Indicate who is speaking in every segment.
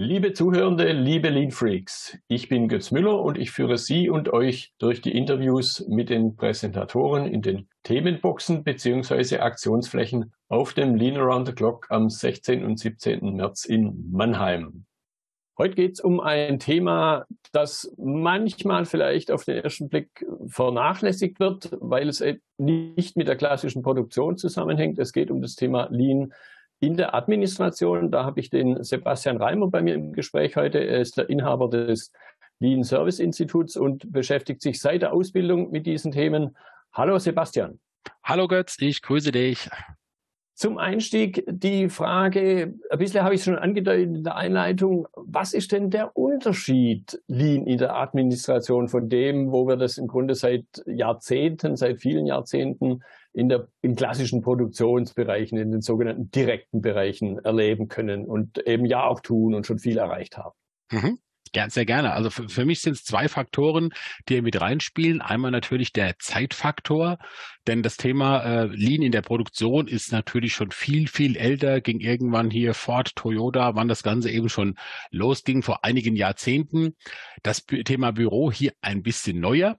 Speaker 1: Liebe Zuhörende, liebe Lean Freaks, ich bin Götz Müller und ich führe Sie und euch durch die Interviews mit den Präsentatoren in den Themenboxen bzw. Aktionsflächen auf dem Lean Around the Clock am 16. und 17. März in Mannheim. Heute geht es um ein Thema, das manchmal vielleicht auf den ersten Blick vernachlässigt wird, weil es nicht mit der klassischen Produktion zusammenhängt. Es geht um das Thema Lean in der Administration. Da habe ich den Sebastian Reimer bei mir im Gespräch heute. Er ist der Inhaber des Lean Service Instituts und beschäftigt sich seit der Ausbildung mit diesen Themen. Hallo Sebastian.
Speaker 2: Hallo Götz, ich grüße dich.
Speaker 1: Zum Einstieg die Frage, ein bisschen habe ich schon angedeutet in der Einleitung, was ist denn der Unterschied Lean in der Administration von dem, wo wir das im Grunde seit Jahrzehnten, seit vielen Jahrzehnten in, der, in klassischen Produktionsbereichen, in den sogenannten direkten Bereichen erleben können und eben ja auch tun und schon viel erreicht haben?
Speaker 2: Mhm. Ja, sehr gerne. Also für, für mich sind es zwei Faktoren, die hier mit reinspielen. Einmal natürlich der Zeitfaktor, denn das Thema äh, Lean in der Produktion ist natürlich schon viel, viel älter, ging irgendwann hier Ford, Toyota, wann das Ganze eben schon losging, vor einigen Jahrzehnten. Das Thema Büro hier ein bisschen neuer.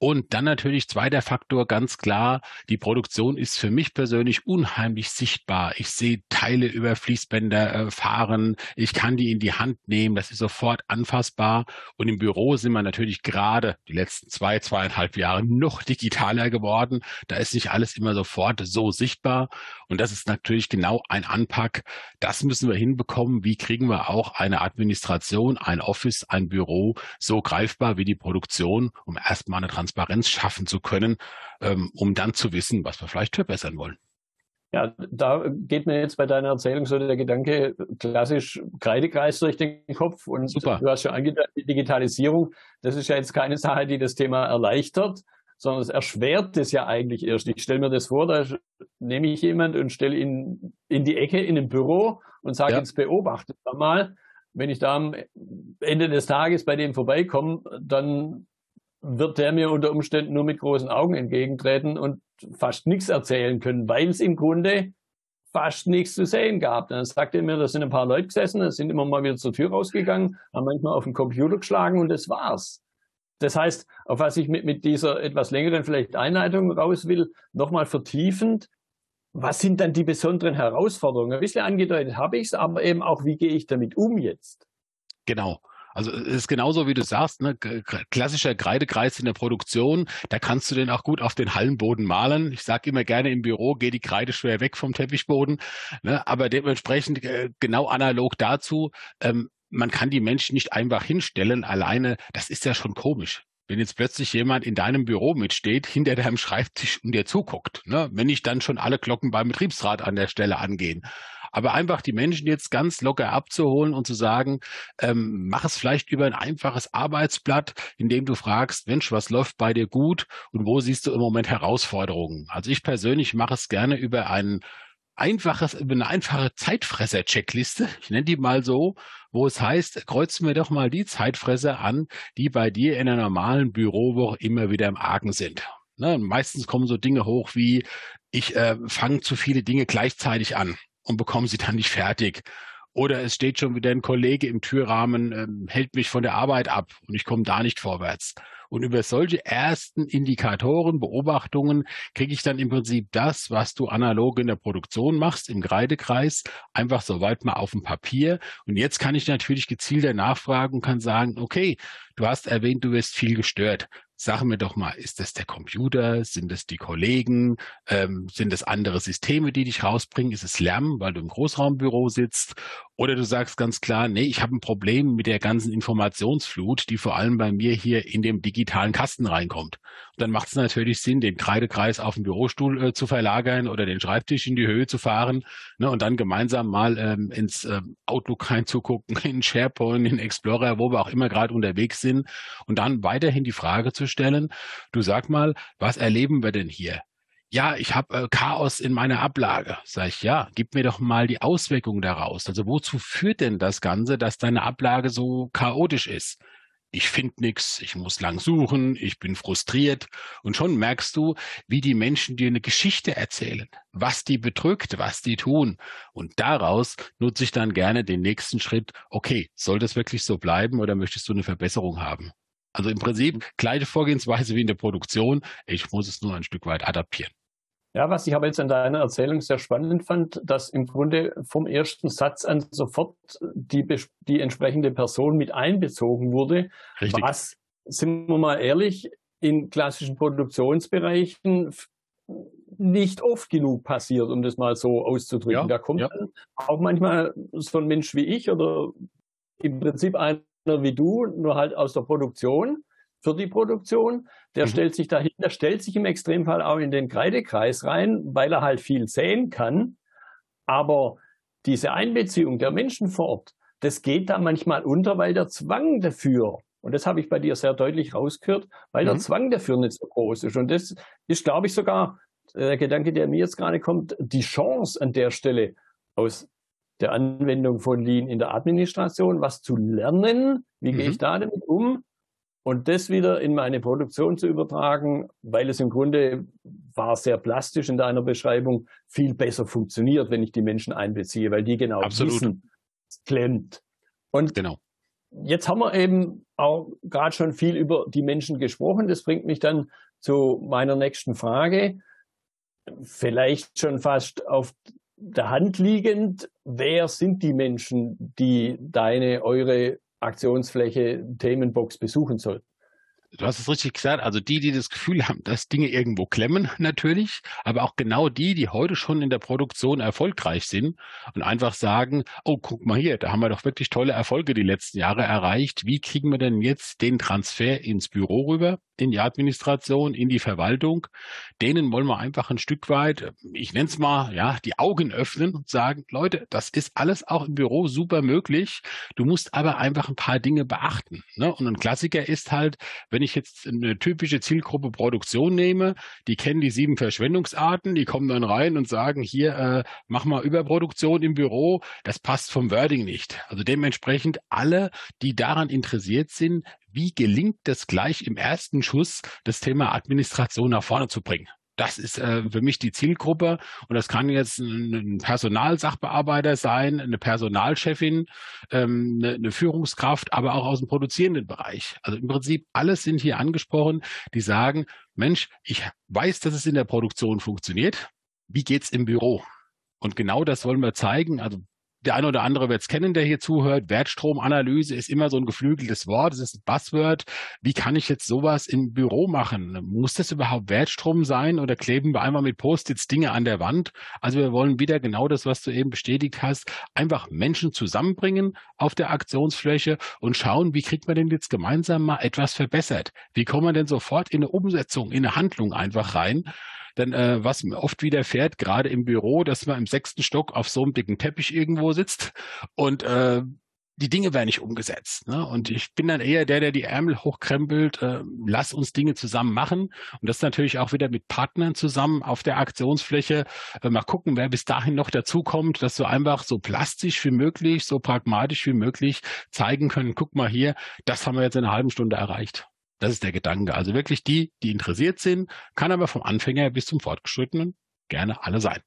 Speaker 2: Und dann natürlich zweiter Faktor, ganz klar, die Produktion ist für mich persönlich unheimlich sichtbar. Ich sehe Teile über Fließbänder äh, fahren, ich kann die in die Hand nehmen, das ist sofort anfassbar. Und im Büro sind wir natürlich gerade die letzten zwei, zweieinhalb Jahre noch digitaler geworden. Da ist nicht alles immer sofort so sichtbar. Und das ist natürlich genau ein Anpack. Das müssen wir hinbekommen. Wie kriegen wir auch eine Administration, ein Office, ein Büro so greifbar wie die Produktion, um erstmal eine Transparenz schaffen zu können, ähm, um dann zu wissen, was wir vielleicht verbessern wollen.
Speaker 1: Ja, da geht mir jetzt bei deiner Erzählung so der Gedanke klassisch Kreidekreis durch den Kopf und Super. du hast schon angedeutet, die Digitalisierung, das ist ja jetzt keine Sache, die das Thema erleichtert, sondern es erschwert es ja eigentlich erst. Ich stelle mir das vor, da nehme ich jemand und stelle ihn in die Ecke in einem Büro und sage, ja. jetzt beobachtet mal. Wenn ich da am Ende des Tages bei dem vorbeikomme, dann wird der mir unter Umständen nur mit großen Augen entgegentreten und fast nichts erzählen können, weil es im Grunde fast nichts zu sehen gab. Dann sagte er mir, da sind ein paar Leute gesessen, da sind immer mal wieder zur Tür rausgegangen, haben manchmal auf den Computer geschlagen und das war's. Das heißt, auf was ich mit, mit dieser etwas längeren vielleicht Einleitung raus will, nochmal vertiefend, was sind dann die besonderen Herausforderungen? Ein bisschen angedeutet habe ich es, aber eben auch, wie gehe ich damit um jetzt?
Speaker 2: Genau. Also es ist genauso, wie du sagst, ne? klassischer Kreidekreis in der Produktion, da kannst du den auch gut auf den Hallenboden malen. Ich sage immer gerne im Büro, geht die Kreide schwer weg vom Teppichboden. Ne? Aber dementsprechend äh, genau analog dazu, ähm, man kann die Menschen nicht einfach hinstellen alleine. Das ist ja schon komisch wenn jetzt plötzlich jemand in deinem Büro mitsteht, hinter deinem Schreibtisch und dir zuguckt, ne? wenn nicht dann schon alle Glocken beim Betriebsrat an der Stelle angehen. Aber einfach die Menschen jetzt ganz locker abzuholen und zu sagen, ähm, mach es vielleicht über ein einfaches Arbeitsblatt, in dem du fragst, Mensch, was läuft bei dir gut und wo siehst du im Moment Herausforderungen? Also ich persönlich mache es gerne über einen einfaches, eine einfache Zeitfresser-Checkliste. Ich nenne die mal so, wo es heißt, kreuzen wir doch mal die Zeitfresser an, die bei dir in einer normalen Bürowoche immer wieder im Argen sind. Ne, meistens kommen so Dinge hoch wie, ich äh, fange zu viele Dinge gleichzeitig an und bekomme sie dann nicht fertig. Oder es steht schon wieder ein Kollege im Türrahmen, ähm, hält mich von der Arbeit ab und ich komme da nicht vorwärts. Und über solche ersten Indikatoren, Beobachtungen kriege ich dann im Prinzip das, was du analog in der Produktion machst, im Kreidekreis, einfach so weit mal auf dem Papier. Und jetzt kann ich natürlich gezielter nachfragen und kann sagen, okay, du hast erwähnt, du wirst viel gestört. Sag mir doch mal, ist das der Computer? Sind es die Kollegen? Ähm, sind es andere Systeme, die dich rausbringen? Ist es Lärm, weil du im Großraumbüro sitzt? Oder du sagst ganz klar, nee, ich habe ein Problem mit der ganzen Informationsflut, die vor allem bei mir hier in dem digitalen Kasten reinkommt. Und dann macht es natürlich Sinn, den Kreidekreis auf den Bürostuhl äh, zu verlagern oder den Schreibtisch in die Höhe zu fahren ne, und dann gemeinsam mal ähm, ins ähm, Outlook reinzugucken, in SharePoint, in Explorer, wo wir auch immer gerade unterwegs sind und dann weiterhin die Frage zu stellen, du sag mal, was erleben wir denn hier? ja, ich habe äh, Chaos in meiner Ablage. Sag ich, ja, gib mir doch mal die Auswirkungen daraus. Also wozu führt denn das Ganze, dass deine Ablage so chaotisch ist? ich finde nichts, ich muss lang suchen, ich bin frustriert. Und schon merkst du, wie die Menschen dir eine Geschichte erzählen, was die bedrückt, was die tun. Und daraus nutze ich dann gerne den nächsten Schritt. Okay, soll das wirklich so bleiben oder möchtest du eine Verbesserung haben? Also im Prinzip mhm. gleiche Vorgehensweise wie in der Produktion. Ich muss es nur ein Stück weit adaptieren.
Speaker 1: Ja, was ich aber jetzt an deiner Erzählung sehr spannend fand, dass im Grunde vom ersten Satz an sofort die, die entsprechende Person mit einbezogen wurde. Richtig. Was, sind wir mal ehrlich, in klassischen Produktionsbereichen nicht oft genug passiert, um das mal so auszudrücken. Ja, da kommt ja. auch manchmal so ein Mensch wie ich oder im Prinzip einer wie du, nur halt aus der Produktion für die Produktion. Der mhm. stellt sich dahin, der stellt sich im Extremfall auch in den Kreidekreis rein, weil er halt viel sehen kann. Aber diese Einbeziehung der Menschen vor Ort, das geht da manchmal unter, weil der Zwang dafür, und das habe ich bei dir sehr deutlich rausgehört, weil mhm. der Zwang dafür nicht so groß ist. Und das ist, glaube ich, sogar der Gedanke, der mir jetzt gerade kommt, die Chance an der Stelle aus der Anwendung von Lean in der Administration, was zu lernen, wie mhm. gehe ich da damit um, und das wieder in meine Produktion zu übertragen, weil es im Grunde war sehr plastisch in deiner Beschreibung, viel besser funktioniert, wenn ich die Menschen einbeziehe, weil die genau Absolut. wissen, es klemmt. Und genau. jetzt haben wir eben auch gerade schon viel über die Menschen gesprochen. Das bringt mich dann zu meiner nächsten Frage. Vielleicht schon fast auf der Hand liegend. Wer sind die Menschen, die deine, eure Aktionsfläche Themenbox besuchen soll.
Speaker 2: Du hast es richtig gesagt. Also die, die das Gefühl haben, dass Dinge irgendwo klemmen, natürlich, aber auch genau die, die heute schon in der Produktion erfolgreich sind und einfach sagen, oh, guck mal hier, da haben wir doch wirklich tolle Erfolge die letzten Jahre erreicht. Wie kriegen wir denn jetzt den Transfer ins Büro rüber? in die Administration, in die Verwaltung. Denen wollen wir einfach ein Stück weit, ich nenne es mal, ja, die Augen öffnen und sagen, Leute, das ist alles auch im Büro super möglich. Du musst aber einfach ein paar Dinge beachten. Ne? Und ein Klassiker ist halt, wenn ich jetzt eine typische Zielgruppe Produktion nehme, die kennen die sieben Verschwendungsarten, die kommen dann rein und sagen, hier, äh, mach mal Überproduktion im Büro. Das passt vom Wording nicht. Also dementsprechend alle, die daran interessiert sind, wie gelingt es gleich im ersten Schuss, das Thema Administration nach vorne zu bringen? Das ist äh, für mich die Zielgruppe und das kann jetzt ein Personalsachbearbeiter sein, eine Personalchefin, ähm, eine, eine Führungskraft, aber auch aus dem produzierenden Bereich. Also im Prinzip alles sind hier angesprochen, die sagen, Mensch, ich weiß, dass es in der Produktion funktioniert. Wie geht's im Büro? Und genau das wollen wir zeigen. Also der eine oder andere wird es kennen, der hier zuhört. Wertstromanalyse ist immer so ein geflügeltes Wort, es ist ein Buzzword. Wie kann ich jetzt sowas im Büro machen? Muss das überhaupt Wertstrom sein oder kleben wir einmal mit Post-its Dinge an der Wand? Also wir wollen wieder genau das, was du eben bestätigt hast, einfach Menschen zusammenbringen auf der Aktionsfläche und schauen, wie kriegt man denn jetzt gemeinsam mal etwas verbessert? Wie kommt man denn sofort in eine Umsetzung, in eine Handlung einfach rein? Denn äh, was mir oft widerfährt, gerade im Büro, dass man im sechsten Stock auf so einem dicken Teppich irgendwo sitzt und äh, die Dinge werden nicht umgesetzt. Ne? Und ich bin dann eher der, der die Ärmel hochkrempelt, äh, lass uns Dinge zusammen machen. Und das natürlich auch wieder mit Partnern zusammen auf der Aktionsfläche. Äh, mal gucken, wer bis dahin noch dazukommt, dass wir einfach so plastisch wie möglich, so pragmatisch wie möglich zeigen können, guck mal hier, das haben wir jetzt in einer halben Stunde erreicht. Das ist der Gedanke. Also wirklich die, die interessiert sind, kann aber vom Anfänger bis zum Fortgeschrittenen gerne alle sein.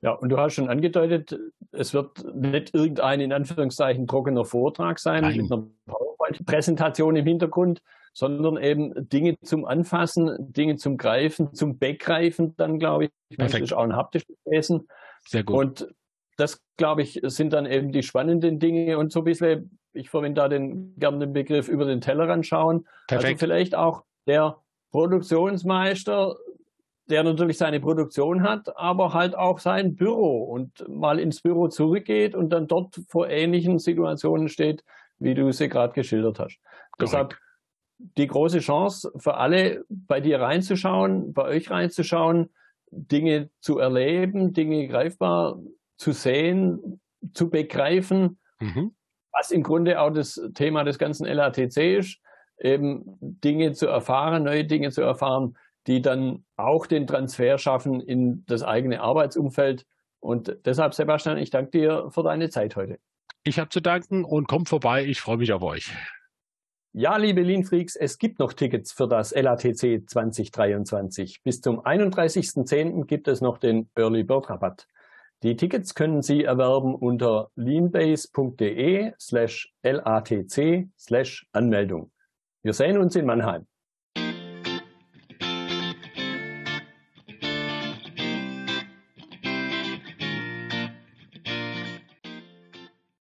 Speaker 1: Ja, und du hast schon angedeutet, es wird nicht irgendein in Anführungszeichen trockener Vortrag sein Nein. mit einer PowerPoint-Präsentation im Hintergrund, sondern eben Dinge zum Anfassen, Dinge zum Greifen, zum Begreifen dann, glaube ich. Perfekt. Das ist auch ein haptisches Wesen. Sehr gut. Und das, glaube ich, sind dann eben die spannenden Dinge und so ein bisschen ich verwende da den, gerne den Begriff über den Tellerrand schauen. Also Perfekt. Also vielleicht auch der Produktionsmeister, der natürlich seine Produktion hat, aber halt auch sein Büro und mal ins Büro zurückgeht und dann dort vor ähnlichen Situationen steht, wie du sie gerade geschildert hast. Correct. Deshalb die große Chance für alle, bei dir reinzuschauen, bei euch reinzuschauen, Dinge zu erleben, Dinge greifbar zu sehen, zu begreifen mhm was im Grunde auch das Thema des ganzen LATC ist, eben Dinge zu erfahren, neue Dinge zu erfahren, die dann auch den Transfer schaffen in das eigene Arbeitsumfeld. Und deshalb, Sebastian, ich danke dir für deine Zeit heute.
Speaker 2: Ich habe zu danken und kommt vorbei. Ich freue mich auf euch.
Speaker 1: Ja, liebe Lean-Freaks, es gibt noch Tickets für das LATC 2023. Bis zum 31.10. gibt es noch den Early Bird Rabatt. Die Tickets können Sie erwerben unter leanbase.de slash LATC slash Anmeldung. Wir sehen uns in Mannheim.